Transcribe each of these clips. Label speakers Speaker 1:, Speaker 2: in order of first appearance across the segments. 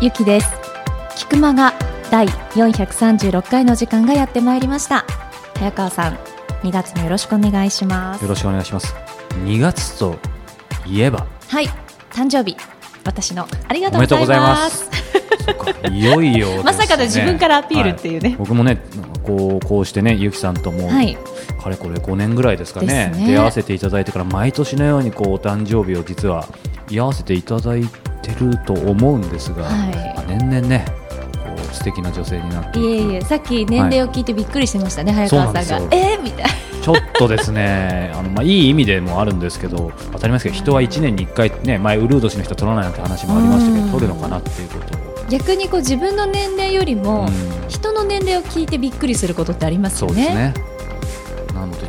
Speaker 1: ゆきです。菊間が第436回の時間がやってまいりました。早川さん2月もよろしくお願いします。
Speaker 2: よろしくお願いします。2月といえば？
Speaker 1: はい誕生日。私のありがとうございます。
Speaker 2: いよいよ、ね、
Speaker 1: まさかの自分からアピールっていうね、はい、
Speaker 2: 僕もねこうこうしてねゆきさんとも、はい、かれこれ5年ぐらいですかね、ね、出会わせていただいてから毎年のようにこうお誕生日を実は居合わせていただいてると思うんですが、はい、年々ね素敵な女性になってい
Speaker 1: えいえさっき年齢を聞いてびっくりしてましたね、はい、早川さんが。えー、みたいな。
Speaker 2: ちょっとですねあの、まあ、いい意味でもあるんですけど当たりますけど人は1年に1回、ね、前ウルー年の人取らないなんて話もありましたけど取るのかなっていうことを。
Speaker 1: 逆にこう自分の年齢よりも人の年齢を聞いてびっくりすることってありますよね。
Speaker 2: ねなので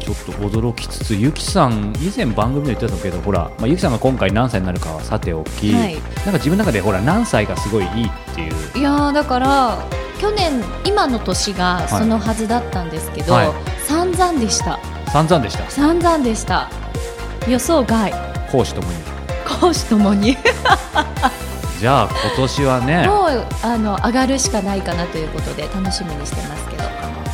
Speaker 2: ちょっと驚きつつゆきさん以前番組で言ってたけどほら、まあ、ゆきさんが今回何歳になるかはさておき、はい、なんか自分の中でほら何歳がすごいいいっていう。
Speaker 1: いやだから去年今の年がそのはずだったんですけど、はい。はい、散々でした。
Speaker 2: 散々でした。
Speaker 1: 散々でした。予想外。
Speaker 2: 講師ともに。
Speaker 1: 講師ともに。
Speaker 2: じゃあ今年はね。
Speaker 1: もうあの上がるしかないかなということで楽しみにしてますけど。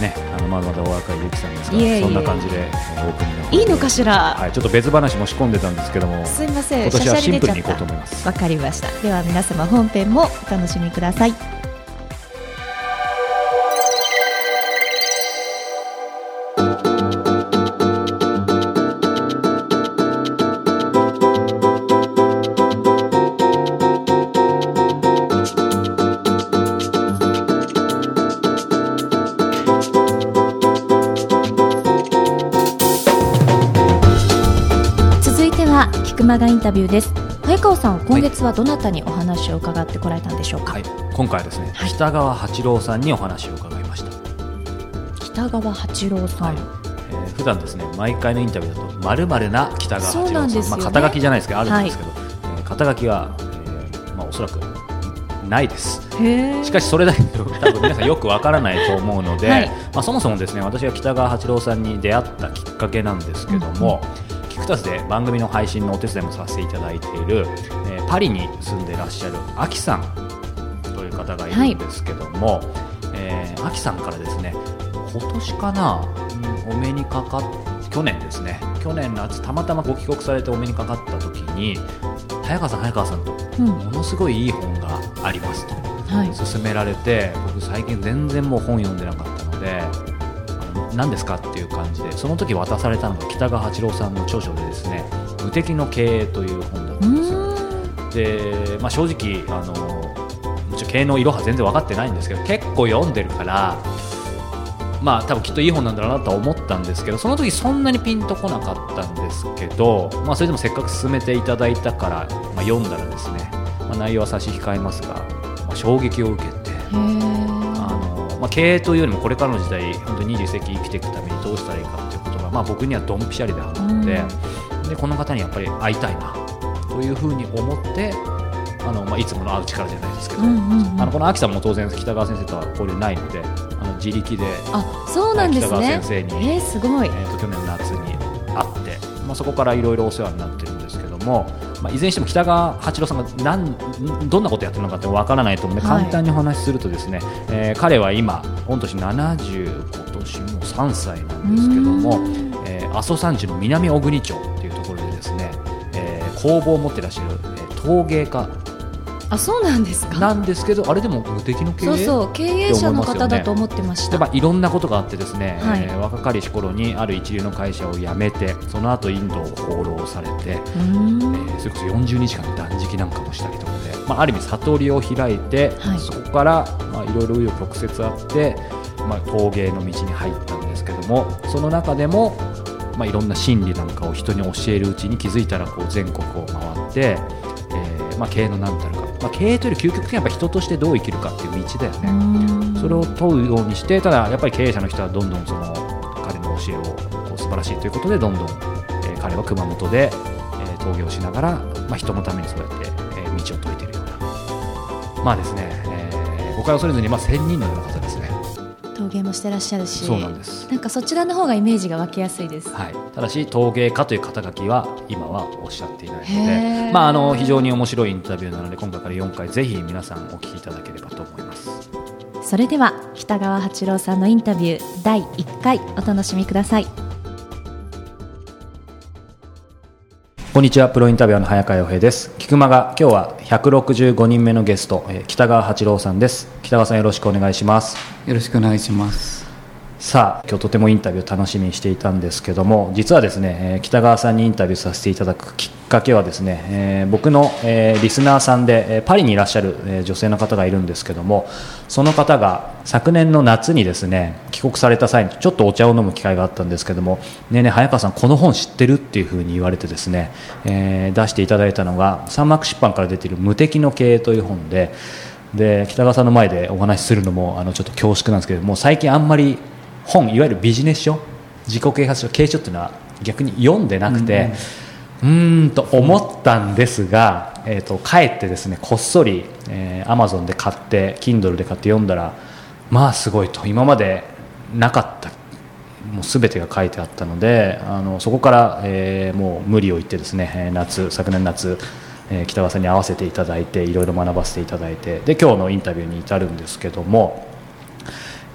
Speaker 2: ねあのまだまだお若いゆきさんですがそんな感じでオープニン
Speaker 1: グいいのかしら？
Speaker 2: はいちょっと別話も仕込んでたんですけども
Speaker 1: すみません
Speaker 2: 今年はシンプルにいこうと思います。
Speaker 1: わかりました。では皆様本編もお楽しみください熊谷インタビューです。早川さん今月はどなたにお話を伺ってこられたんでしょうか、はい、
Speaker 2: 今回はですね、はい、北川八郎さんにお話を伺いました。
Speaker 1: 北川八郎さん、はい。
Speaker 2: えー、普段ですね毎回のインタビューだとまるまるな北川八郎さん、ね、まあ肩書きじゃないですけどあるんですけど、はい、えー、肩書きは、えー、まあおそらくないです。しかしそれだけで多分皆さんよくわからないと思うので、はい、まあ、そもそもですね私が北川八郎さんに出会ったきっかけなんですけども、うんキクタスで番組の配信のお手伝いもさせていただいている、えー、パリに住んでらっしゃるアキさんという方がいるんですけども、はい、えー、アキさんからですね今年かな、うん、お目にかかっ去年ですね去年夏たまたまご帰国されてお目にかかった時に早川さん早川さんと、うん、ものすごいいい本がありますと、はい、勧められて僕最近全然もう本読んでなかったので何ですかっていう感じでその時渡されたのが北川八郎さんの著書でですね「無敵の経営」という本だったんですよ。で、まあ、正直あのもちろん経営のいろは全然分かってないんですけど結構読んでるからまあ多分きっといい本なんだろうなとは思ったんですけどその時そんなにピンとこなかったんですけど、まあ、それでもせっかく進めていただいたから、まあ、読んだらですね、まあ、内容は差し控えますが、まあ、衝撃を受けて。まあ、経営というよりもこれからの時代本当に21世紀生きていくためにどうしたらいいかということが、まあ、僕にはドンピシャリであったのでうん、でこの方にやっぱり会いたいなというふうに思ってあの、まあ、いつもの会う力じゃないですけど、うんうんうん、あのこの秋さんも当然北川先生とは交流ないのであの自力で
Speaker 1: あそうなんです、ね、
Speaker 2: 北川先生に、
Speaker 1: えー、すごい、え
Speaker 2: ーと、去年夏に会って、まあ、そこからいろいろお世話になってるんですけども、まあ、いずれにしても北川八郎さんが何どんなことやってるのかってわからないと思うので、はい、簡単にお話しするとですね、えー、彼は今御年70今年も3歳なんですけども、えー、阿蘇山地の南小国町っていうところでですね、えー、工房を持ってらっしゃる、えー、陶芸家
Speaker 1: あそうなんですか？
Speaker 2: なんですけどあれでも無敵の経営
Speaker 1: そうそう経営者の方だと思ってました、
Speaker 2: まあ、いろんなことがあってですね、はい、えー、若かりし頃にある一流の会社を辞めてその後インドを放浪されて、えー、それこそ40日間の断食なんかもしたりとかで、まあ、ある意味悟りを開いて、はい、そこからまあいろいろ紆余曲折あって、まあ、陶芸の道に入ったんですけどもその中でもまあ、いろんな心理なんかを人に教えるうちに気づいたらこう全国を回って、えーまあ、経営の何たるかまあ、経営というより究極的にはやっぱ人としてどう生きるかっていう道だよね。それを問うようにしてただやっぱり経営者の人はどんどんその彼の教えをこう素晴らしいということでどんどん、えー、彼は熊本で、えー、陶芸をしながら、まあ、人のためにそうやって、えー、道を説いているような。まあですね、えー、誤解を恐れずに、まあ、1000人のような方
Speaker 1: 芸もしてらっしゃるし
Speaker 2: そうなんです。
Speaker 1: なんかそちらの方がイメージが湧きやすいです、
Speaker 2: はい、ただし陶芸家という肩書きは今はおっしゃっていないので、まあ、あの非常に面白いインタビューなので今回から4回ぜひ皆さんお聞きいただければと思います。
Speaker 1: それでは北川八郎さんのインタビュー第1回お楽しみください
Speaker 2: こんにちは。プロインタビュアーの早川洋平です。菊間が今日は165人目のゲスト、えー、北川八郎さんです。北川さんよろしくお願いします。
Speaker 3: よろしくお願いします。
Speaker 2: さあ今日とてもインタビュー楽しみにしていたんですけども実はですね、北川さんにインタビューさせていただくきっかけはですね、えー、僕の、えー、リスナーさんで、パリにいらっしゃる、え女性の方がいるんですけどもその方が昨年の夏にですね帰国された際にちょっとお茶を飲む機会があったんですけどもねえねえ早川さんこの本知ってるっていうふうに言われてですね、え出していただいたのが三幕出版から出ている「無敵の経営」という本でで北川さんの前でお話しするのもあのちょっと恐縮なんですけども最近あんまり本いわゆるビジネス書自己啓発書経営書っていうのは逆に読んでなくて、うん、うんと思ったんですが、えーと、帰ってですねこっそり、えー、Amazon で買って Kindle で買って読んだらまあすごいと。今までなかったもう全てが書いてあったのであのそこから、えー、もう無理を言ってですね夏昨年夏えー、北川さんに合わせていただいていろいろ学ばせていただいてで今日のインタビューに至るんですけども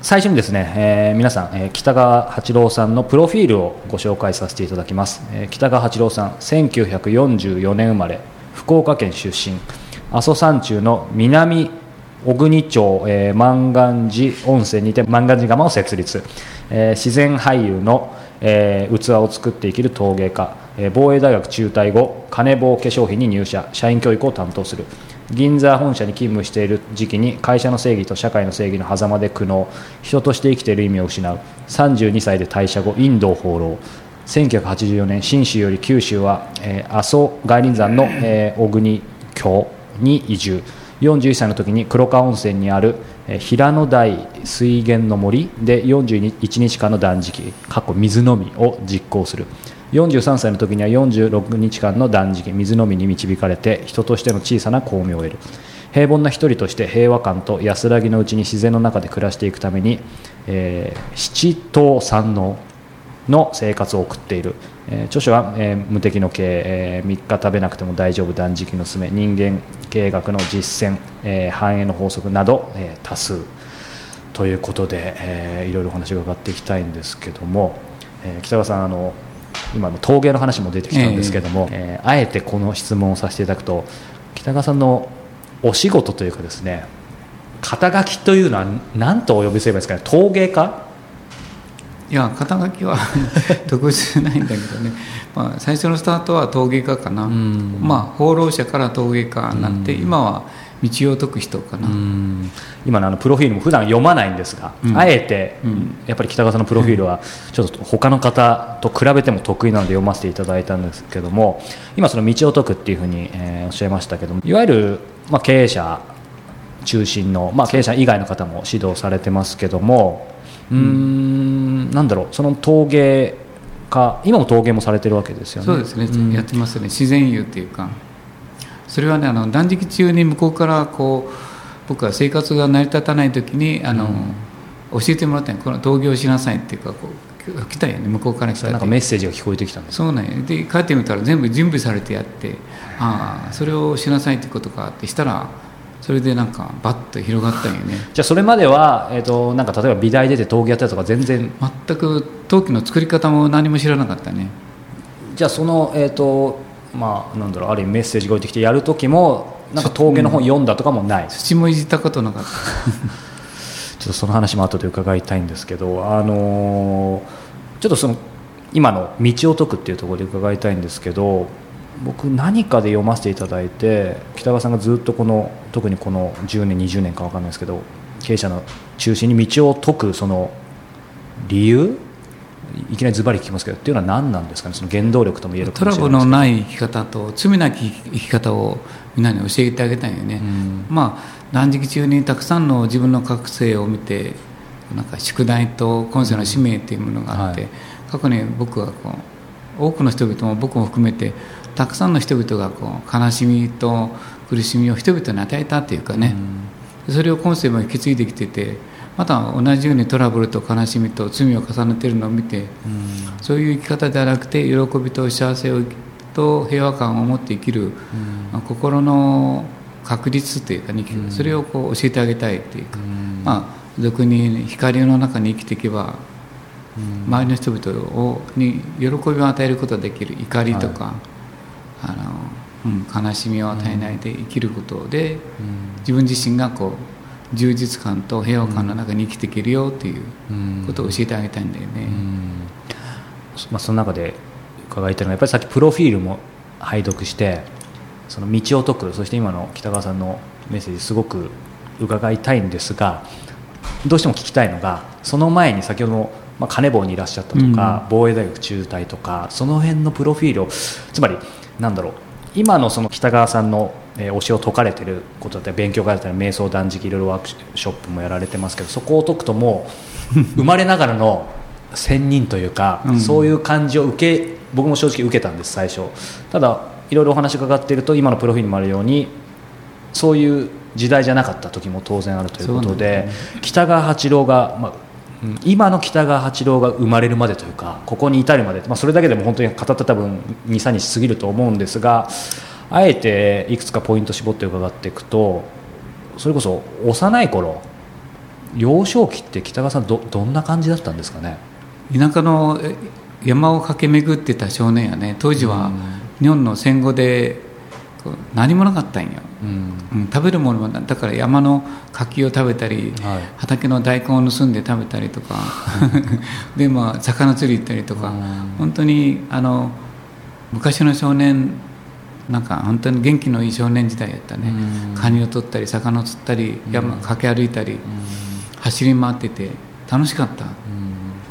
Speaker 2: 最初にですね、えー、皆さん、えー、北川八郎さんのプロフィールをご紹介させていただきます、えー、北川八郎さん1944年生まれ福岡県出身。阿蘇山中の南小国町、えー、万願寺温泉にて万願寺窯を設立、えー、自然俳優の、えー、器を作って生きる陶芸家、えー、防衛大学中退後金棒化粧品に入社。社員教育を担当する。銀座本社に勤務している時期に会社の正義と社会の正義の狭間で苦悩。人として生きている意味を失う。32歳で退社後インドを放浪1984年信州より九州は、えー、阿蘇外輪山の、えー、小国郷に移住。41歳の時に黒川温泉にある、平野台水源の森で41日間の断食。過去水のみを実行する。43歳の時には46日間の断食水のみに導かれて人としての小さな光明を得る。平凡な一人として平和感と安らぎのうちに自然の中で暮らしていくために、えー、七島三能の生活を送っている、えー、著書は、えー、無敵の経営、えー、3日食べなくても大丈夫断食のすめ人間経営学の実践、えー、繁栄の法則など、えー、多数。ということで、えー、いろいろお話を伺っていきたいんですけども、えー、北川さんあの今の陶芸の話も出てきたんですけども、えー、えー、あえてこの質問をさせていただくと北川さんのお仕事というかですね肩書きというのは何とお呼びすればいいですかね？陶芸家？
Speaker 3: いや肩書きは 特別ないんだけどね、まあ、最初のスタートは陶芸家かな、まあ放浪者から陶芸家になって、今は道を解く人かな。
Speaker 2: 今のあのプロフィールも普段読まないんですが、うん、あえて、うん、やっぱり北川さんのプロフィールはちょっと他の方と比べても得意なので読ませていただいたんですけども今その道を解くっていうふうに、えー、おっしゃいましたけどもいわゆる、まあ、経営者中心の、まあ、経営者以外の方も指導されてますけどもうんなんだろうその陶芸家今も陶芸もされてるわけですよね。
Speaker 3: そうですね、やってますね。自然油っていうかそれはねあの断食中に向こうからこう僕は生活が成り立たない時にあの、うん、教えてもらったこの陶芸をしなさいっていうかこう来たよね向こうから来た
Speaker 2: なんかメッセージが聞こえてきたんです
Speaker 3: そうなんや。で帰ってみたら全部準備されてやってああそれをしなさいってことかってしたらそれでなんかバッと広がったんよね。
Speaker 2: じゃあそれまでは、えーと、なんか例えば美大出て陶芸やったとか全然。
Speaker 3: 全く陶器の作り方も何も知らなかったね。
Speaker 2: じゃあその、えーとまあ、なんだろうある意味メッセージが置いてきてやる時もなんか峠の本読んだとかもない。
Speaker 3: 土もいじったことなかった。ちょ
Speaker 2: っとその話も後で伺いたいんですけど、あのー、ちょっとその今の「道を解く」っていうところで伺いたいんですけど僕何かで読ませていただいて北川さんがずっとこの特にこの10年20年か分かんないですけど経営者の中心に道を解くその理由いきなりズバリ聞きますけどっていうのは何なんですかね？その原動力とも言える
Speaker 3: トラブルのない生き方と罪なき生き方をみんなに教えてあげたいよね、うん、まあ断食中にたくさんの自分の覚醒を見てなんか宿題と今世の使命っていうものがあって、うんはい、過去に僕はこう多くの人々も僕も含めてたくさんの人々がこう悲しみと苦しみを人々に与えたっていうかね、うん、それを今世も引き継いできててまた同じようにトラブルと悲しみと罪を重ねているのを見て、そういう生き方ではなくて喜びと幸せをと平和感を持って生きる、まあ、心の確率というか、ね、それをこう教えてあげたいというか、まあ俗に光の中に生きていけば周りの人々をに喜びを与えることができる怒りとか、はい、あのうん、悲しみを与えないで生きることで、自分自身がこう充実感と平和感の中に生きていけるよということを教えてあげたいんだよね。
Speaker 2: まあ、その中で伺いたいのはやっぱりさっきプロフィールも拝読してその道を解くそして今の北川さんのメッセージすごく伺いたいんですがどうしても聞きたいのがその前に先ほどのまあ、金棒にいらっしゃったとか、うん、防衛大学中退とかその辺のプロフィールをつまりなんだろう今のその北川さんの、えー、教えを解かれてることだったり勉強会だったり瞑想断食いろいろワークショップもやられてますけどそこを解くともう 生まれながらの仙人というか、うん、そういう感じを受け僕も正直受けたんです最初。ただいろいろお話伺っていると今のプロフィールにもあるようにそういう時代じゃなかった時も当然あるということで、ね、北川八郎が、まあ、今の北川八郎が生まれるまでというかここに至るまで、まあ、それだけでも本当に語った多分23日過ぎると思うんですがあえていくつかポイント絞って伺っていくとそれこそ幼い頃幼少期って北川さんどどんな感じだったんですかね？
Speaker 3: 田舎の山を駆け巡ってた少年やね当時は日本の戦後で何もなかったんよ、うん、食べるものはだから山の柿を食べたり、はい、畑の大根を盗んで食べたりとか。で、まあ、魚釣り行ったりとか、本当にあの昔の少年なんか本当に元気のいい少年時代やったね、カニを取ったり魚を釣ったり山駆け歩いたり、走り回ってて楽しかった、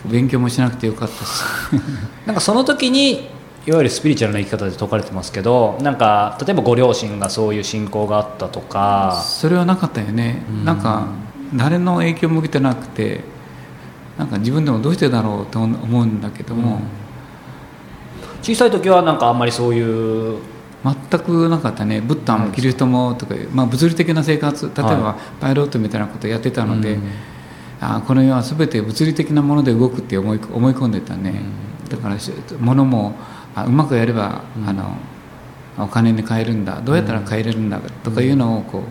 Speaker 3: 勉強もしなくてよかったし。
Speaker 2: なんかその時にいわゆるスピリチュアルな生き方で説かれてますけどなんか例えばご両親がそういう信仰があったとか。
Speaker 3: それはなかったよね、うん、なんか誰の影響も受けてなくてなんか自分でもどうしてだろうと思うんだけども、うん、
Speaker 2: 小さい時はなんかあんまりそういう
Speaker 3: 全くなかったね。ブッダもキリストもとか、まあ、物理的な生活例えばパイロットみたいなことやってたので、はい、あこの世は全て物理的なもので動くって思い思い込んでたね、だから物もあうまくやれば、うん、あのお金に換えるんだ。どうやったら変えれるんだとかいうのをこ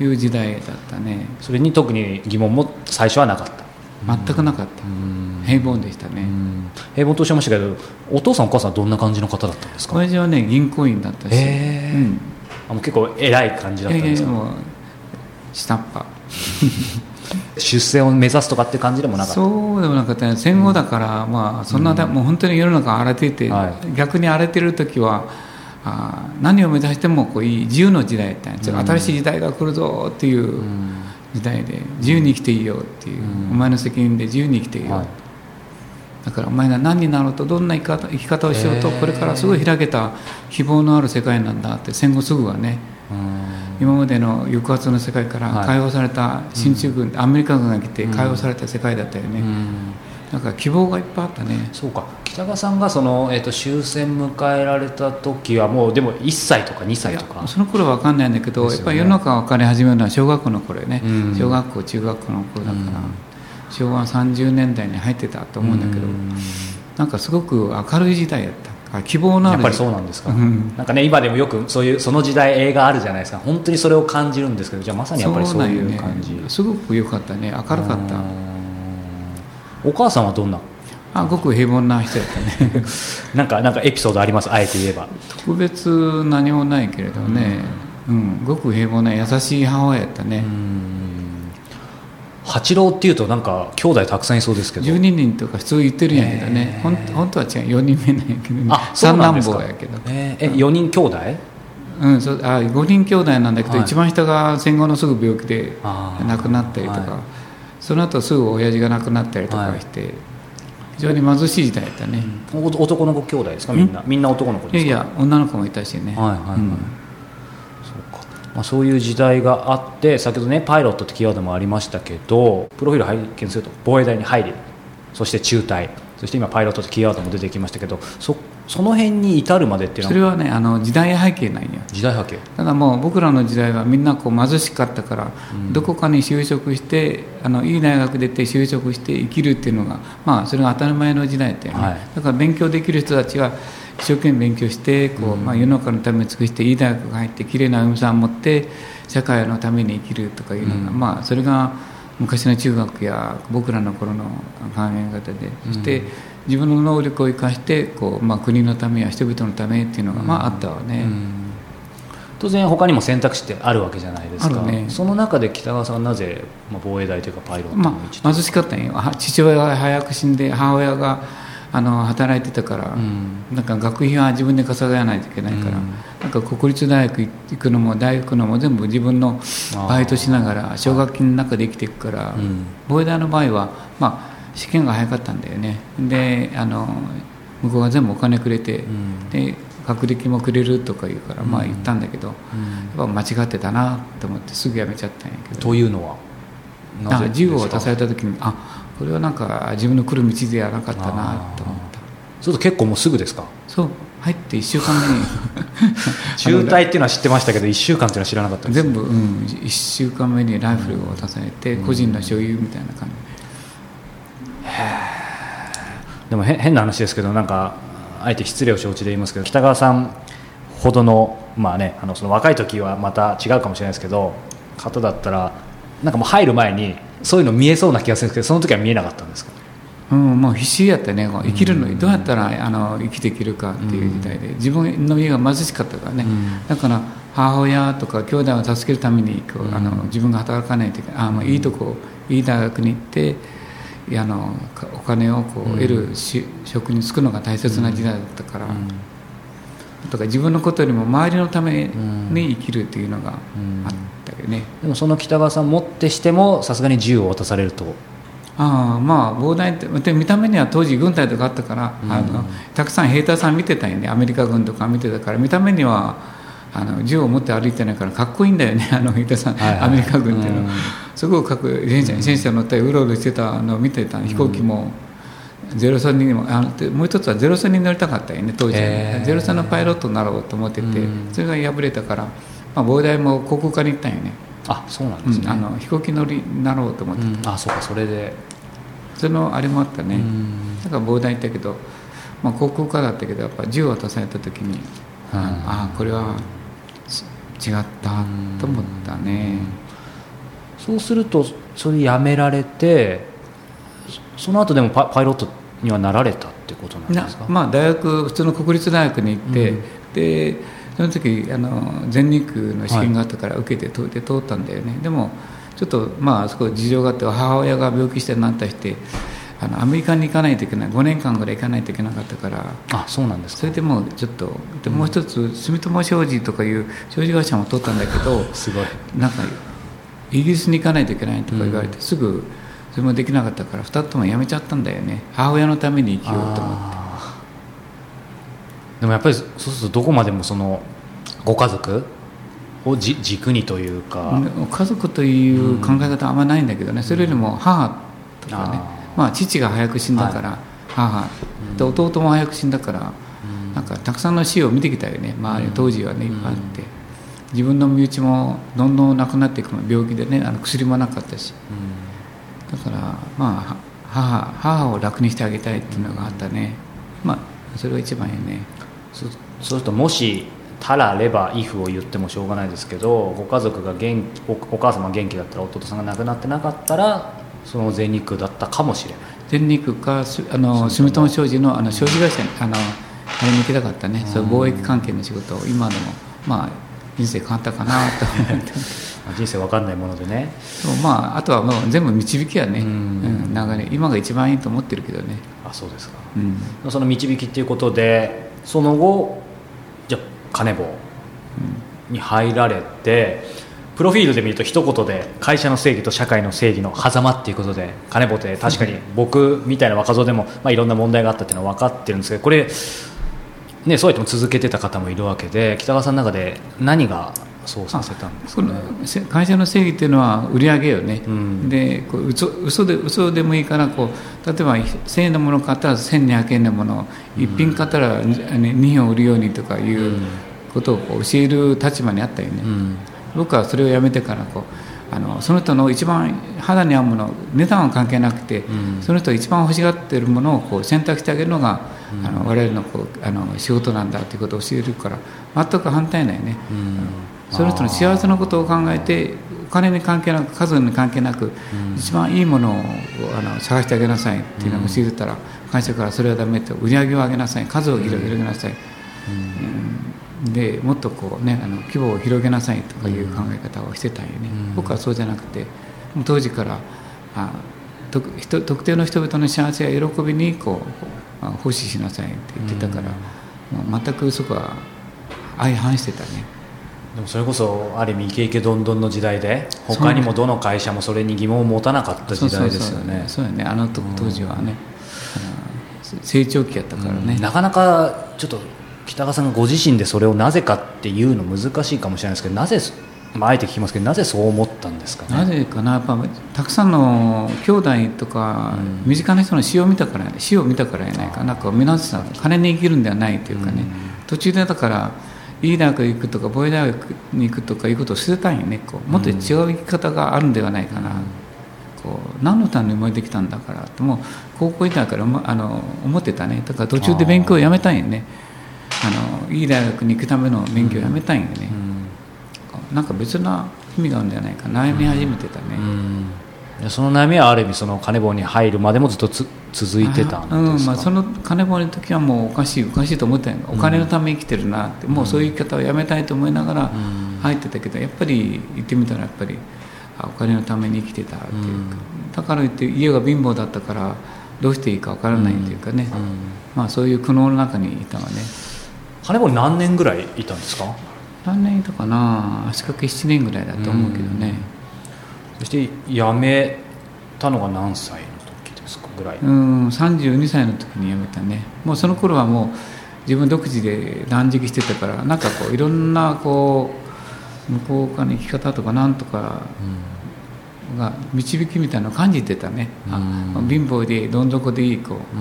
Speaker 3: ういう時代だったね。
Speaker 2: それに特に疑問も最初はなかった
Speaker 3: 全くなかった、平凡でしたね、
Speaker 2: 平凡とおっしゃいましたけどお父さんお母さんどんな感じの方だったんですか？
Speaker 3: 親父はね銀行員だったし、
Speaker 2: えー。うん、あもう結構偉い感じだったんですか、えー、もう
Speaker 3: 下っ端。
Speaker 2: 出世を目指すとかって感じでもなかった？
Speaker 3: そうでもなかったね。戦後だから、うん、まあそんな、もう本当に世の中荒れていて、はい、逆に荒れてる時はあ何を目指してもこういい自由の時代だったんですよ、うん、新しい時代が来るぞっていう時代で自由に生きていいよっていう、お前の責任で自由に生きていいよ、はい、だからお前が何になろうとどんな生き方生き方をしようとこれからすごい開けた希望のある世界なんだって戦後すぐはね、今までの抑圧の世界から解放された進駐軍、はい、アメリカ軍が来て解放された世界だったよね、だから希望がいっぱいあったね。
Speaker 2: そうか。北川さんがその、えーと、終戦迎えられた時はもうでも1歳とか2歳とか。
Speaker 3: その頃は分かんないんだけど、ね、やっぱり世の中が分かり始めるのは小学校の頃よね、うん、小学校中学校の頃だから、うん、昭和30年代に入ってたと思うんだけど、うん、なんかすごく明るい時代やった。希望のあ
Speaker 2: るやっぱりそうなんですか、うん、なんかね今でもよくそういうその時代映画あるじゃないですか。本当にそれを感じるんですけどじゃあまさにやっぱりそういう感じ、ね、
Speaker 3: すごく良かったね。明るかった
Speaker 2: お母さんはどんな？
Speaker 3: あごく平凡な人やったね。
Speaker 2: なんかなんかエピソードあります？あえて言えば。
Speaker 3: 特別何もないけれどね、うん、うん、ごく平凡な優しい母親やったね。
Speaker 2: 八郎っていうとなんか兄弟たくさんいそうですけど。
Speaker 3: 12人とか普通言ってるんやけどね、えー、本当は違う。4人目なんやけどね。あ三男坊やけど。
Speaker 2: えー、え4人兄弟？
Speaker 3: うんそあ5人兄弟なんだけど、はい、一番下が戦後のすぐ病気で亡くなったりとか、はい、その後すぐ親父が亡くなったりとかして、はい、非常に貧しい時代だったね、
Speaker 2: うん、男の子兄弟ですか？みんな。みんな男の子ですか？
Speaker 3: いやいや女の子もいたしね。はいはい、はい。うん。
Speaker 2: まあ、そういう時代があって先ほどねパイロットってキーワードもありましたけどプロフィール拝見すると防衛大に入りそして中退そして今パイロットとキーワードも出てきましたけどそその辺に至るまでっていうの
Speaker 3: は。それはねあの時代背景なんよ。
Speaker 2: 時代背景。
Speaker 3: ただもう僕らの時代はみんなこう貧しかったから、うん、どこかに就職してあのいい大学出て就職して生きるっていうのがまあそれが当たり前の時代だよね、はい、だから勉強できる人たちは一生懸命勉強してこう、まあ、世の中のために尽くしていい大学が入ってきれいなお嫁さんを持って社会のために生きるとかいうのが、うん、まあそれが昔の中学や僕らの頃の考え方でそして自分の能力を生かしてこう、まあ、国のためや人々のためっていうのが、まあ、あったわね。
Speaker 2: 当然他にも選択肢ってあるわけじゃないですか、ね、その中で北川さんはなぜ、まあ、防衛大というかパイロットの道、
Speaker 3: まあ、貧しかったんよ。父親が早く死んで母親があの働いてたから、うん、なんか学費は自分で稼がないといけないから、うん、なんか国立大学行くのも大学のも全部自分のバイトしながら奨学金の中で生きていくから、うん、防衛大の場合は、まあ、試験が早かったんだよね。であの向こうが全部お金くれて、で学歴もくれるとか言うから、まあ言ったんだけど、やっぱ間違ってたなと思ってすぐ辞めちゃったんやけど。
Speaker 2: というのは
Speaker 3: 授業を渡された時にあこれはなんか自分の来る道ではなかったなと思った。
Speaker 2: そうすると結構もうすぐですか？
Speaker 3: そう。入って1週間目に。
Speaker 2: 中退っていうのは知ってましたけど1週間っていうのは知らなかった
Speaker 3: 全部、うん、1週間目にライフルを渡されて、個人の所有みたいな感じ。
Speaker 2: でも変な話ですけどなんかあえて失礼を承知で言いますけど北川さんほどの,、まあね、あのその若い時はまた違うかもしれないですけど方だったらなんかもう入る前にそういうの見えそうな気がするんですけどその時は見えなかったんですか？
Speaker 3: うん、もう必死やったね生きるのに。どうやったらあの生きていけるかっていう時代で自分の家が貧しかったからね、だから母親とか兄弟を助けるためにこうあの自分が働かないといけないあ、まあ、いいとこいい大学に行ってあのお金をこう得るし、職に就くのが大切な時代だったから、とか自分のことよりも周りのために生きるっていうのがあったけどね、
Speaker 2: でもその北川さんもってしてもさすがに銃を渡されると。
Speaker 3: ああまあ膨大って見た目には当時軍隊とかあったから、うん、あのたくさん兵隊さん見てたよね。アメリカ軍とか見てたから見た目にはあの銃を持って歩いてないからかっこいいんだよね。あの兵隊さん、はいはい、アメリカ軍っていうの。は、うん、すごくかっこいい。戦車戦車乗ったりうろうろしてたのを見てた飛行機も。ゼロ三にもあのもう一つはゼロ三に乗りたかったよね当時、えー、ゼロ三のパイロットになろうと思ってて、うん、それが破れたから、まあ、膨大も航空科に行ったんよね。
Speaker 2: あそうなんですね、うん、あ
Speaker 3: の飛行機乗りになろうと思って。
Speaker 2: た、うん、あそうかそれで。
Speaker 3: そのあれもあったね。だから膨大行ったけど、まあ、航空科だったけどやっぱ銃を渡された時に、ああこれは違ったと思ったね。
Speaker 2: そうするとそれやめられてその後でもパパイロットにはなられたってことなんですか？
Speaker 3: まあ大学普通の国立大学に行って、うん、でその時あの全日空の試験があったから受けて通って通ったんだよね、でもちょっとまあそこ事情があって母親が病気してなったしてあのアメリカに行かないといけない5年間ぐらい行かないといけなかったから
Speaker 2: あそうなんです
Speaker 3: それでもうちょっとでもう一つ、住友商事とかいう商事会社も取ったんだけど
Speaker 2: すごい。
Speaker 3: なんかイギリスに行かないといけないとか言われて、すぐそれもできなかったから2つともやめちゃったんだよね。母親のために生きようと思って
Speaker 2: でもやっぱりそうするとどこまでもそのご家族をじ軸にというか。
Speaker 3: 家族という考え方はあんまないんだけどね、それよりも母とかね。まあ父が早く死んだから、母。で弟も早く死んだから、なんかたくさんの死を見てきたよね。周り当時はねいっぱいあって、自分の身内もどんどん亡くなっていくの病気でねあの薬もなかったし、だからまあ母母を楽にしてあげたいっていうのがあったね。まあそれが一番いいね
Speaker 2: そうするともしたられば「if」を言ってもしょうがないですけどご家族が元気お母様が元気だったら弟さんが亡くなってなかったらその全日空だったかもしれない。
Speaker 3: 全日空かあの住友商事のあの商事会社にあのあれに行きたかったね、そう貿易関係の仕事を今でもまあ人生変わったかなと思って。
Speaker 2: 人生わかんないものでね。
Speaker 3: まああとはもう全部導きやね、うん、流れ。今が一番いいと思ってるけどね。
Speaker 2: あそうですか、うん、その導きっていうことでその後じゃ金棒に入られて、プロフィールで見ると一言で会社の正義と社会の正義の狭間っていうことで金棒って確かに僕みたいな若造でも、まあ、いろんな問題があったっていうのは分かってるんですけどこれ、ね、そうやっても続けてた方もいるわけで北川さんの中で何がそうさせたんですか、ね、
Speaker 3: 会社の正義っていうのは売り上げよね、うん、でこう嘘嘘で嘘でもいいからこう例えば1000円のもの買ったら1200円のもの1品買ったら2本売るようにとかいうことをこう教える立場にあったよね、うん、僕はそれをやめてからこうあのその人の一番肌に合うもの値段は関係なくて、うん、その人が一番欲しがっているものをこう選択してあげるのが、うん、あの我々のこうあの仕事なんだということを教えるから全く反対ないね、うん、その人の幸せのことを考えてお金に関係なく数に関係なく、一番いいものをあの探してあげなさいっていうのを教えてたら会社からそれはダメって売り上げを上げなさい。数を広げなさい、でもっとこうねあの規模を広げなさいとかいう考え方をしてたんよね、僕はそうじゃなくて当時からあ特定の人々の幸せや喜びにこう奉仕しなさいって言ってたから、うん、全くそこは相反してたね
Speaker 2: でもそれこそある意味イケイケどんどんの時代で他にもどの会社もそれに疑問を持たなかった時代ですよね。
Speaker 3: そうやね。あの当時はね、うん、成長期やったからね、
Speaker 2: なかなかちょっと北川さんがご自身でそれをなぜかっていうの難しいかもしれないですけどなぜまあ、あえて聞きますけどなぜそう思ったんですかね？
Speaker 3: なぜかな？やっぱたくさんの兄弟とか、うん、身近な人の死を見たから死を見たからやないか。なんか皆さん金に生きるんではないというかね、うん、途中でだからいい大学行くとか防衛大学に行くとかいうことを捨てたんよねこう。もっと違う生き方があるんではないかな、うん、こう。何のために生まれてきたんだからともう高校時代からあの思ってたね。だから途中で勉強をやめたんよね。あのいい大学に行くための勉強をやめたんよね、なんか別な意味があるんじゃないか悩み始めてたね、
Speaker 2: うん、その悩みはある意味その金棒に入るまでもずっとつ続いてたんですか、うんまあ、
Speaker 3: その金棒の時はもうおかしいおかしいと思ったん。お金のために生きてるなって、もうそういう生き方をやめたいと思いながら入ってたけどやっぱり行ってみたらやっぱりお金のために生きてたっていうか、だから言って家が貧乏だったからどうしていいか分からないっていうかね、まあそういう苦悩の中にいたわね。
Speaker 2: 金棒何年ぐらいいたんですか？
Speaker 3: 何年いたかな？足掛け7年ぐらいだと思うけどね、
Speaker 2: そして辞めたのが何歳の時ですかぐらい。
Speaker 3: うん32歳の時に辞めたね。もうその頃はもう自分独自で断食してたからなんかこういろんなこう向こう側の生き方とかなんとか、うん。が導きみたいなのを感じてたね、うん、貧乏でいいどん底でいいこう、う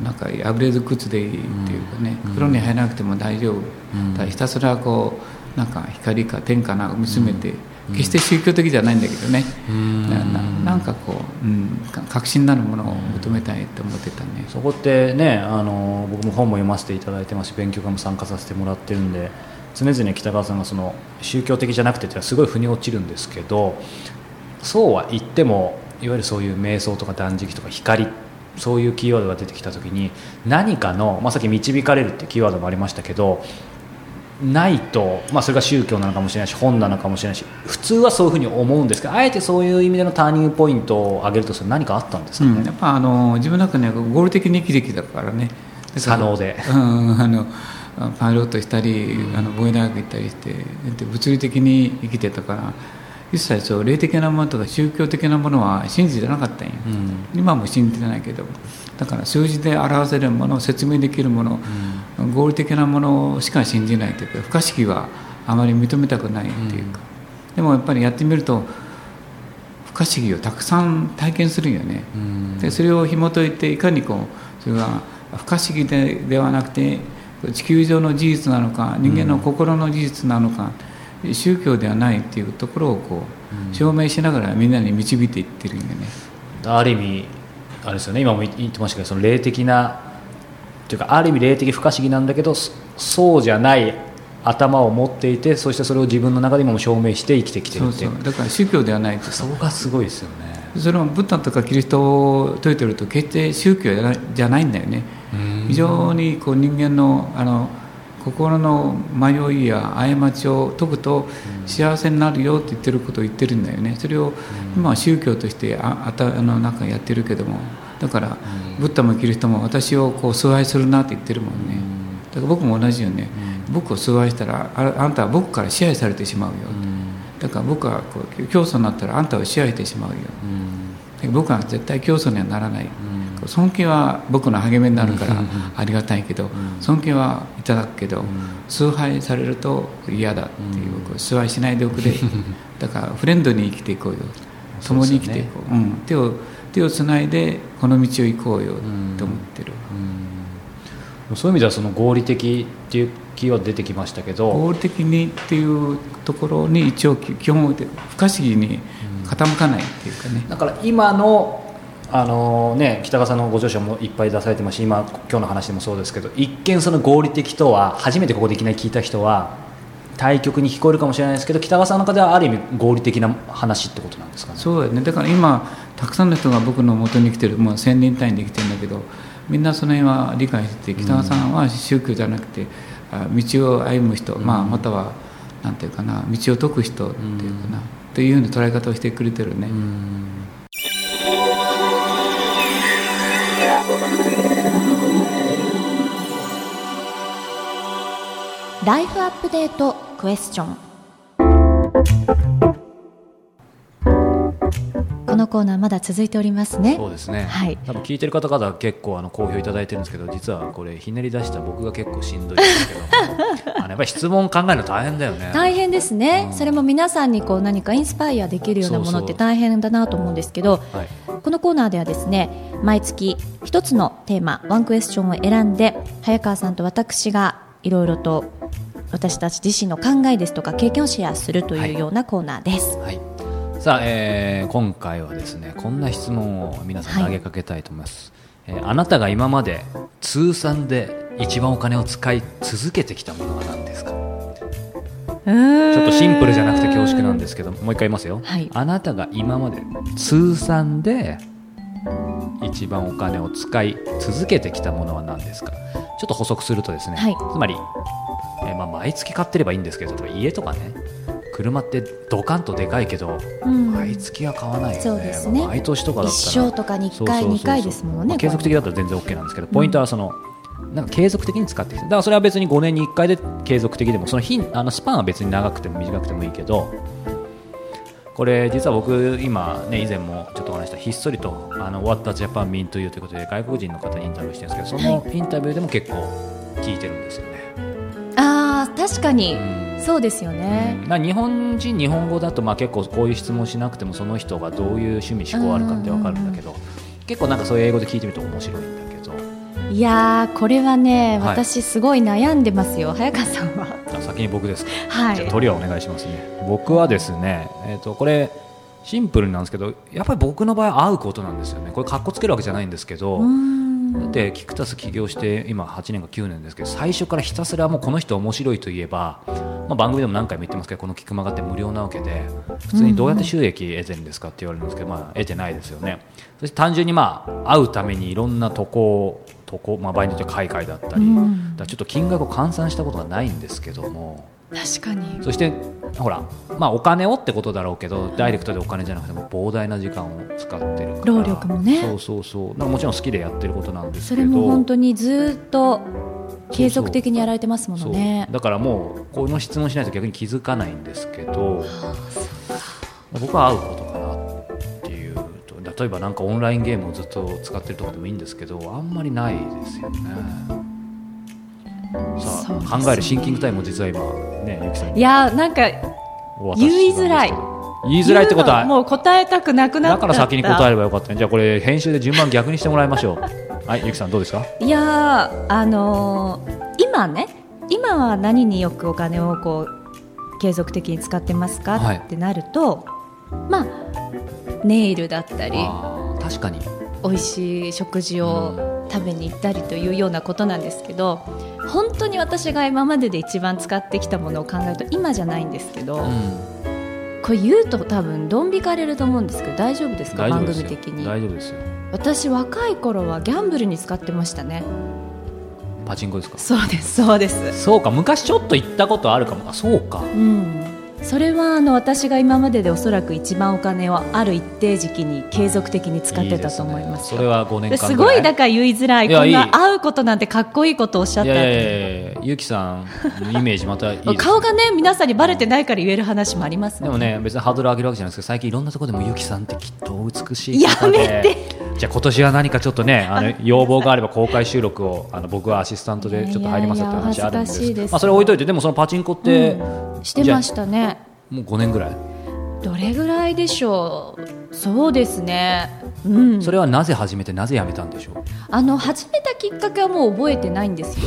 Speaker 3: ん、なんか破れず靴でいいっていうかね、風呂に入らなくても大丈夫、だひたすらこうなんか光か天かな見つめて、決して宗教的じゃないんだけどね、ななんかこう、うん、確信なるものを求めたいと思ってたね。
Speaker 2: そこってねあの僕も本も読ませていただいてますし勉強会も参加させてもらってるんで常々北川さんがその宗教的じゃなくてってすごい腑に落ちるんですけどそうは言ってもいわゆるそういう瞑想とか断食とか光そういうキーワードが出てきた時に何かの、まあ、さっき導かれるってキーワードもありましたけどないと、まあ、それが宗教なのかもしれないし本なのかもしれないし普通はそういうふうに思うんですけどあえてそういう意味でのターニングポイントを挙げるとそれ何かあったんですかね、
Speaker 3: うん、やっぱあの自分の中で合理的に生きてきたからね。
Speaker 2: 可能で、
Speaker 3: うん、あのパイロットしたり、うん、あの防衛大学行ったりして物理的に生きてたから一切そう霊的なものとか宗教的なものは信じてなかったんよ、うん、今も信じてないけどだから数字で表せるもの説明できるもの、うん、合理的なものしか信じないというか不可思議はあまり認めたくないっていうか、うん、でもやっぱりやってみると不可思議をたくさん体験するよね、でそれを紐解いていかにこうそれが不可思議でではなくて地球上の事実なのか人間の心の事実なのか、宗教ではないっていうところをこう証明しながらみんなに導いていってるんでね。
Speaker 2: ある意味あれですよね。今も言ってましたけどその霊的なというかある意味霊的不可思議なんだけどそうじゃない頭を持っていてそしてそれを自分の中で今も証明して生きてきてるって
Speaker 3: だから宗教ではない
Speaker 2: そこがすごいですよね。
Speaker 3: それもブッダとかキリストを説いてると決して宗教じゃないんだよね。非常にこう人間のあの心の迷いや過ちを解くと幸せになるよって言ってることを言ってるんだよね。それを今は宗教としてああの中やってるけどもだからブッダもキリストも私をこう崇拝するなって言ってるもんね。だから僕も同じよね。僕を崇拝したらあんたは僕から支配されてしまうよだから僕はこう教祖になったらあんたを支配してしまうよ。僕は絶対教祖にはならない尊敬は僕の励みになるからありがたいけど、尊敬はいただくけど、崇拝されると嫌だっていう、崇拝しないでおくれ。だからフレンドに生きていこうよ。共に生きていこう、うん、手を手をつないでこの道を行こうよと思ってる、
Speaker 2: そういう意味ではその合理的っていう気は出てきましたけど。
Speaker 3: 合理的にっていうところに一応基本不可思議に傾かないっていうかね、
Speaker 2: だから今のあのね、北川さんのご著書もいっぱい出されてますし今今日の話でもそうですけど一見その合理的とは初めてここでいきなり聞いた人は対極に聞こえるかもしれないですけど北川さんの中ではある意味合理的な話ってことなんですかね。
Speaker 3: そうだね。だから今たくさんの人が僕の元に来てる、もう1000人単位で来てるんだけどみんなその辺は理解して北川さんは宗教じゃなくて、道を歩む人、まあ、またはなんていうかな道を解く人っていうかな、というような捉え方をしてくれてるね。
Speaker 1: ライフアップデートクエスチョンこのコーナーまだ続いておりますね。
Speaker 2: そうですね。はい。多分聞いてる方々結構あの好評いただいてるんですけど、実はこれひねり出した僕が結構しんどいですけど、あのやっぱり質問考えるの大変だよね。
Speaker 1: 大変ですね。うん、それも皆さんにこう何かインスパイアできるようなものって大変だなと思うんですけど、はい、このコーナーではですね、毎月一つのテーマワンクエスチョンを選んで早川さんと私がいろいろと私たち自身の考えですとか経験をシェアするというようなコーナーです。はい、
Speaker 2: はい、さあ、えー、今回はですねこんな質問を皆さんに投げかけたいと思います、はい、えー、あなたが今まで通算で一番お金を使い続けてきたものは何ですか？ちょっとシンプルじゃなくて恐縮なんですけどもう一回言いますよ、はい、あなたが今まで通算で一番お金を使い続けてきたものは何ですか？ちょっと補足するとですね、はい、つまり、えー、まあ毎月買ってればいいんですけど家とかね。車ってドカンとでかいけど、うん、毎月は買わないよね、ね、毎年とかだったら。
Speaker 1: 一生とかに1回2回ですもんね、まあ、
Speaker 2: 継続的だったら全然 OK なんですけどポイントはその、うん、なんか継続的に使ってきてだからそれは別に5年に1回で継続的でもその日あのスパンは別に長くても短くてもいいけどこれ実は僕今ね以前もちょっとお話したひっそりとあの What does Japan mean to you ということで外国人の方にインタビューしてるんですけどそのインタビューでも結構聞いてるんですよね。
Speaker 1: ああ確かに、うん、そうですよね、
Speaker 2: うん、日本人日本語だとまあ結構こういう質問しなくてもその人がどういう趣味思考あるかってわかるんだけど、結構なんかそういう英語で聞いてみると面白いんだけど。
Speaker 1: いやこれはね、はい、私すごい悩んでますよ。早川さんは。
Speaker 2: 先に僕ですか、はい、じゃあ鳥はお願いしますね。僕はですね、えーと、これシンプルなんですけどやっぱり僕の場合会うことなんですよね。これかっこつけるわけじゃないんですけどだってキクタス起業して今8年か9年ですけど最初からひたすらもうこの人面白いといえば、まあ、番組でも何回も言ってますけどこのキクマガって無料なわけで普通にどうやって収益得てるんですかって言われるんですけど、まあ、得てないですよね。そして単純にまあ会うためにいろんな渡航渡航、まあ、場合によっては海外だったり、だちょっと金額を換算したことがないんですけども
Speaker 1: 確かに。
Speaker 2: そしてほら、まあ、お金をってことだろうけどダイレクトでお金じゃなくても膨大な時間を使ってるから。
Speaker 1: 労力もね。
Speaker 2: そうそうそう。もちろん好きでやってることなんです
Speaker 1: けど。それも本当にずっと継続的にやられてますもんね。
Speaker 2: だからもうこの質問しないと逆に気づかないんですけど僕は会うことかなっていう例えばなんかオンラインゲームをずっと使ってるとかでもいいんですけどあんまりないですよね。さあ、考えるシンキングタイムも実は今ねゆきさん
Speaker 1: いやなんか言いづらい。
Speaker 2: 言いづらいってことは
Speaker 1: もう答えたくなくな
Speaker 2: った。だから先に答えればよかったねじゃあこれ編集で順番逆にしてもらいましょう。はいゆきさんどうですか？
Speaker 1: いやあのー、今ね今は何によくお金をこう継続的に使ってますか、はい、ってなるとまあネイルだったり
Speaker 2: 確かに。
Speaker 1: 美味しい食事を食べに行ったりというようなことなんですけど本当に私が今までで一番使ってきたものを考えると今じゃないんですけど、うん、これ言うと多分どん引かれると思うんですけど大丈夫ですか？番組的に。
Speaker 2: 大丈夫ですよ。
Speaker 1: 私若い頃はギャンブルに使ってましたね。
Speaker 2: パチンコですか？
Speaker 1: そうですそうです。
Speaker 2: そうか昔ちょっと行ったことあるかも。あそうか。
Speaker 1: うんそれはあの私が今まででおそらく一番お金をある一定時期に継続的に使ってたと思います、
Speaker 2: ね、それは5年間
Speaker 1: すごいだから言いづらい。こんな会うことなんてかっこいいことをおっしゃった
Speaker 2: ゆきさんのイメージまたいい、ね、
Speaker 1: 顔がね皆さんにばれてないから言える話もあります、
Speaker 2: ね、でもね別にハードル上げるわけじゃないですけど最近いろんなところでもゆきさんってきっと美しい
Speaker 1: やめて
Speaker 2: じゃあ今年は何かちょっとねあの要望があれば公開収録をあの僕はアシスタントでちょっと入りますって話あるんですまあ、それ置いといてでもそのパチンコって、
Speaker 1: うん、してましたね。
Speaker 2: もう5年ぐらい？
Speaker 1: どれぐらいでしょう？そうですね、う
Speaker 2: ん、それはなぜ始めてなぜやめたんでしょう？
Speaker 1: あの始めたきっかけはもう覚えてないんですよ。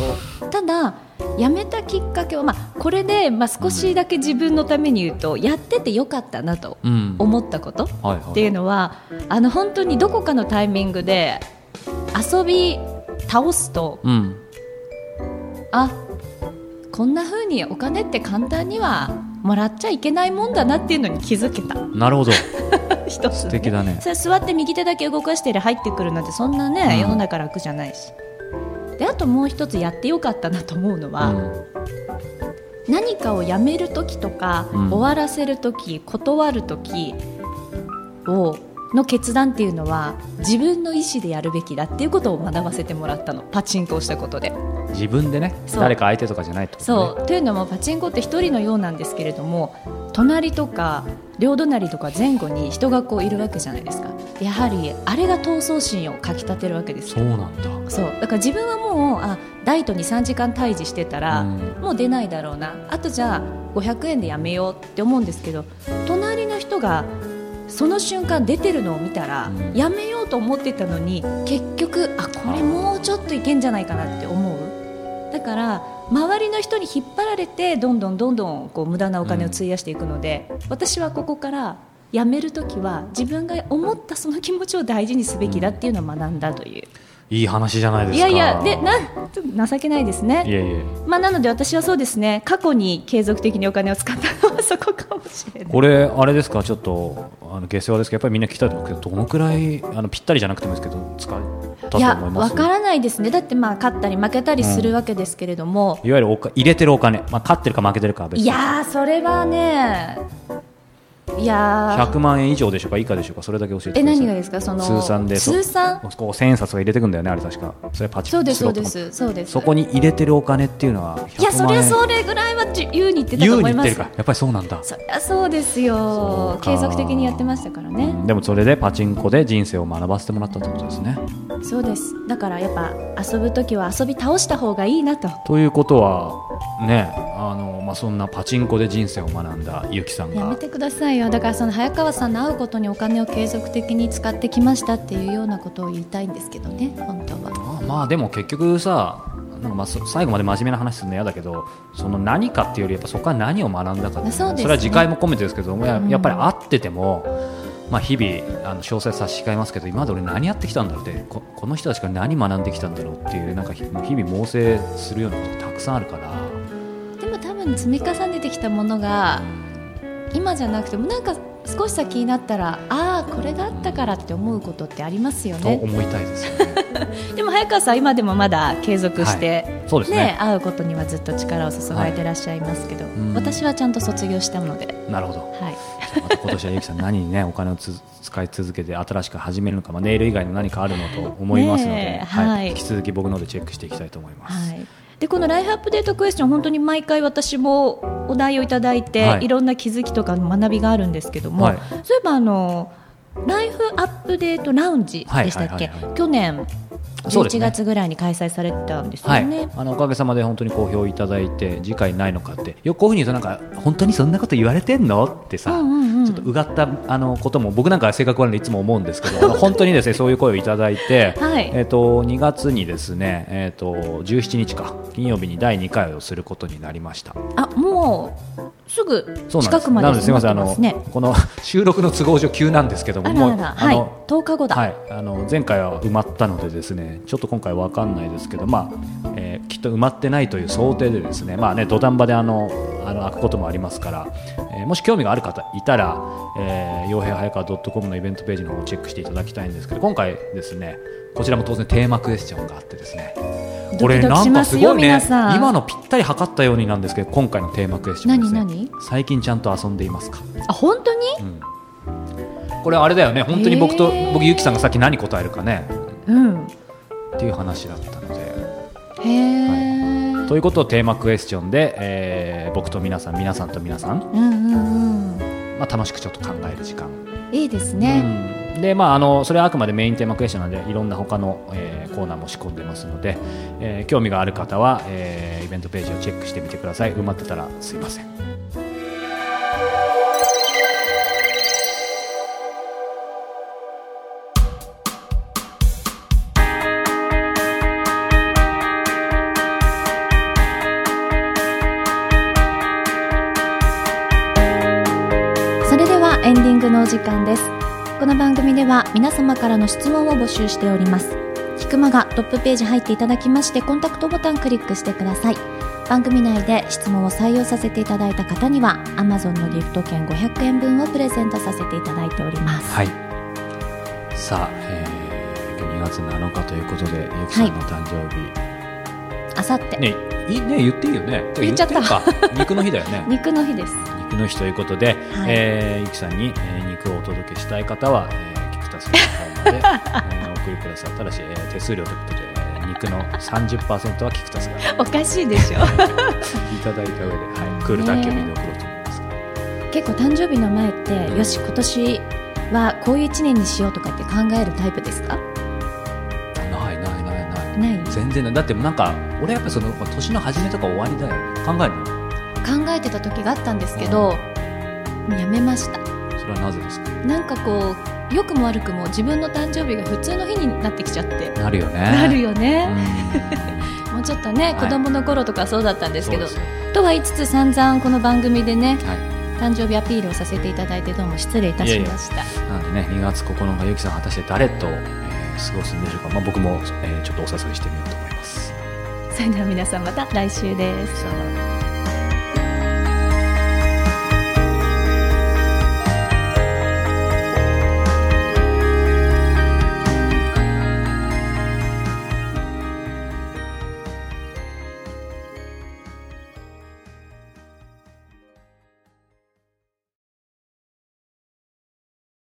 Speaker 1: ただやめたきっかけは、まあ、これで、まあ、少しだけ自分のために言うと、やっててよかったなと思ったことっていうのは、あの本当にどこかのタイミングで遊び倒すと、うん、あこんなふうにお金って簡単にはもらっちゃいけないもんだなっていうのに気づけた。
Speaker 2: なるほど。
Speaker 1: 一つ、
Speaker 2: ね、素敵だね。
Speaker 1: 座って右手だけ動かしてる入ってくるなんてそんなね、うん、世の中楽じゃないしであともう一つやってよかったなと思うのは、うん、何かをやめる時とか、うん、終わらせる時断る時をの決断っていうのは自分の意思でやるべきだっていうことを学ばせてもらったの。パチンコをしたことで。
Speaker 2: 自分でね誰か相手とかじゃない
Speaker 1: と、ね、そう。というのもパチンコって一人のようなんですけれども隣とか両隣とか前後に人がこういるわけじゃないですか。やはりあれが闘争心をかきたてるわけです
Speaker 2: そうなんだ。
Speaker 1: そう。だから自分はもうあ大と23時間退治してたら、うん、もう出ないだろうな。あとじゃあ500円でやめようって思うんですけど隣の人がその瞬間出てるのを見たら、うん、やめようと思ってたのに結局あこれもうちょっといけんじゃないかなって思うだから周りの人に引っ張られてどんどんどんどんこう無駄なお金を費やしていくので、うん、私はここから辞める時は自分が思ったその気持ちを大事にすべきだっていうのを学んだという。
Speaker 2: いい話じゃないですか。
Speaker 1: いやいや、で、な、ちょっと情けないですね。いやいや。まあ、なので、私はそうですね。過去に継続的にお金を使ったのは、そこかもしれない。
Speaker 2: これ、あれですか、ちょっと、あの下世話ですけど、やっぱりみんな聞きたいと思うけど、どのくらい、あのぴったりじゃなくてもいいですけど、使い。いや、
Speaker 1: わからないですね。だって、まあ、勝ったり負けたりするわけですけれども。
Speaker 2: うん、いわゆるおか、入れてるお金、まあ、勝ってるか負けてるか
Speaker 1: いやそれはね。いや
Speaker 2: 100万円以上でしょうか以下でしょうかそれだけ教えてください。え
Speaker 1: 何がですかその
Speaker 2: 通算で
Speaker 1: 通算？
Speaker 2: こう千円札が入れてくんだよねあれ確か。それパチ
Speaker 1: そうですそうですそうです。
Speaker 2: そこに入れてるお金っていうのは
Speaker 1: いやそれはそれぐらいは優に言ってたと思います。
Speaker 2: やっぱりそうなんだ。
Speaker 1: そりゃそうですよ。継続的にやってましたからね、う
Speaker 2: ん、でもそれでパチンコで人生を学ばせてもらったってことですね。
Speaker 1: そうです。だからやっぱ遊ぶ時は遊び倒した方がいいなと。
Speaker 2: ということはねあのまあそんなパチンコで人生を学んだゆきさんが。
Speaker 1: やめてくださいよ。だからその早川さんの会うことにお金を継続的に使ってきましたっていうようなことを言いたいんですけどね本当は。
Speaker 2: まあでも結局さなんかまあ最後まで真面目な話するの嫌だけどその何かっていうよりやっぱそこから何を学んだか、ね、そ、ね、れは次回も込めてですけど、うん、やっぱり会ってても、まあ、日々あの詳細差し控えますけど今まで俺何やってきたんだろうってここの人たちから何学んできたんだろうっていうなんか日々猛省するようなことたくさんあるから。
Speaker 1: でも多分積み重ねてきたものが、今じゃなくてもなんか少し先になったらああこれがあったからって思うことってありますよね。
Speaker 2: と思いたいですよね。
Speaker 1: でも早川さん今でもまだ継続して、はい、そうですね、ね、会うことにはずっと力を注がれてらっしゃいますけど、はい、私はちゃんと卒業したので。
Speaker 2: なるほど、はい、今年はゆきさん何にねお金を使い続けて新しく始めるのか、まあ、ネイル以外の何かあるのと思いますので、はい、引き続き僕のでチェックしていきたいと思います。はい
Speaker 1: でこのライフアップデートクエスチョン本当に毎回私もお題をいただいて、はい、いろんな気づきとか学びがあるんですけども、はい、そういえばあのライフアップデートラウンジでしたっけ、去年11月ぐらいに開催されたんですよね、はい、
Speaker 2: あのおかげさまで本当に好評いただいて次回ないのかって。よくこういうふうに言うとなんか本当にそんなこと言われてんの？ってさ、うんうんうん、ちょっとうがったあのことも僕なんか性格悪いんでいつも思うんですけど 本当にですねそういう声をいただいて、はい、えっ、ー、と2月にですねえっ、ー、と17日か金曜日に第2回をすることになりました。
Speaker 1: あもうすぐ近くまで、
Speaker 2: ね、すみませんあのこの 収録の都合上急なんですけどももう
Speaker 1: はい、10日後だ、
Speaker 2: はい、あの前回は埋まったのでですねちょっと今回わかんないですけどまあ、えー、きっと埋まってないという想定でですねまあね土壇場であのあの開くこともありますから、えー、もし興味がある方いたら、えー、傭兵早川 .com のイベントページの方をチェックしていただきたいんですけど今回ですねこちらも当然テーマクエスチョンがあってですね
Speaker 1: これなんかすごいね
Speaker 2: 今のぴったり測ったようになんですけど今回のテーマクエスチョンですね。最近ちゃんと遊んでいますか？
Speaker 1: あ本当に、う
Speaker 2: ん、これあれだよね本当に僕と僕ゆきさんがさっき何答えるかね。うんっていう話だったので。へえ、はい、ということをテーマクエスチョンで、えー、僕と皆さん皆さんと皆さん,、うんうんうん。まあ、楽しくちょっと考える時間。
Speaker 1: いいですね、うん。
Speaker 2: でまあ、あのそれはあくまでメインテーマクエスチョンなのでいろんな他の、えー、コーナーも仕込んでますので、えー、興味がある方は、えー、イベントページをチェックしてみてください。埋まってたらすいません
Speaker 1: は皆様からの質問を募集しております。キクマがトップページ入っていただきましてコンタクトボタンクリックしてください。番組内で質問を採用させていただいた方には Amazon のギフト券500円分をプレゼントさせていただいております。
Speaker 2: はい。さあ、えー、2月7日ということでゆきさんの誕生日、
Speaker 1: あさって。
Speaker 2: ねいいね言っていいよね。
Speaker 1: 言っちゃった。
Speaker 2: か。肉の日だよね。
Speaker 1: 肉の日です。
Speaker 2: 肉の日ということで、はい、えー、ゆきさんに、えー、肉をお届けしたい方は、えー、スの方まで、えー、お送りくださいただし、えー、手数料ということで、えー、肉の30%はキクタスが
Speaker 1: おかしいでしょ。いただい
Speaker 2: た上で、はい、クール宅急便で送ろうと思います、ね、
Speaker 1: 結構誕生日の前って、うん、よし今年はこういう1年にしようとかって考えるタイプですか？
Speaker 2: ないないないない。
Speaker 1: ない？
Speaker 2: 全然ない。だってなんか俺やっぱその年の初めとか終わりだよね。考えるの？
Speaker 1: 考えてた時があったんですけど、やめました。
Speaker 2: それはなぜですか？
Speaker 1: なんかこう良くも悪くも自分の誕生日が普通の日になってきちゃって。
Speaker 2: なるよね。
Speaker 1: なるよね。もうちょっとね、はい、子供の頃とかそうだったんですけどとは言いつつ散々この番組でね、はい、誕生日アピールをさせていただいてどうも失礼いたしました。
Speaker 2: なのでね2月9日ゆきさん果たして誰と、えー、過ごすんでしょうか、まあ、僕も、えー、ちょっとお誘いしてみようと思います。
Speaker 1: それでは皆さんまた来週です。
Speaker 2: さよなら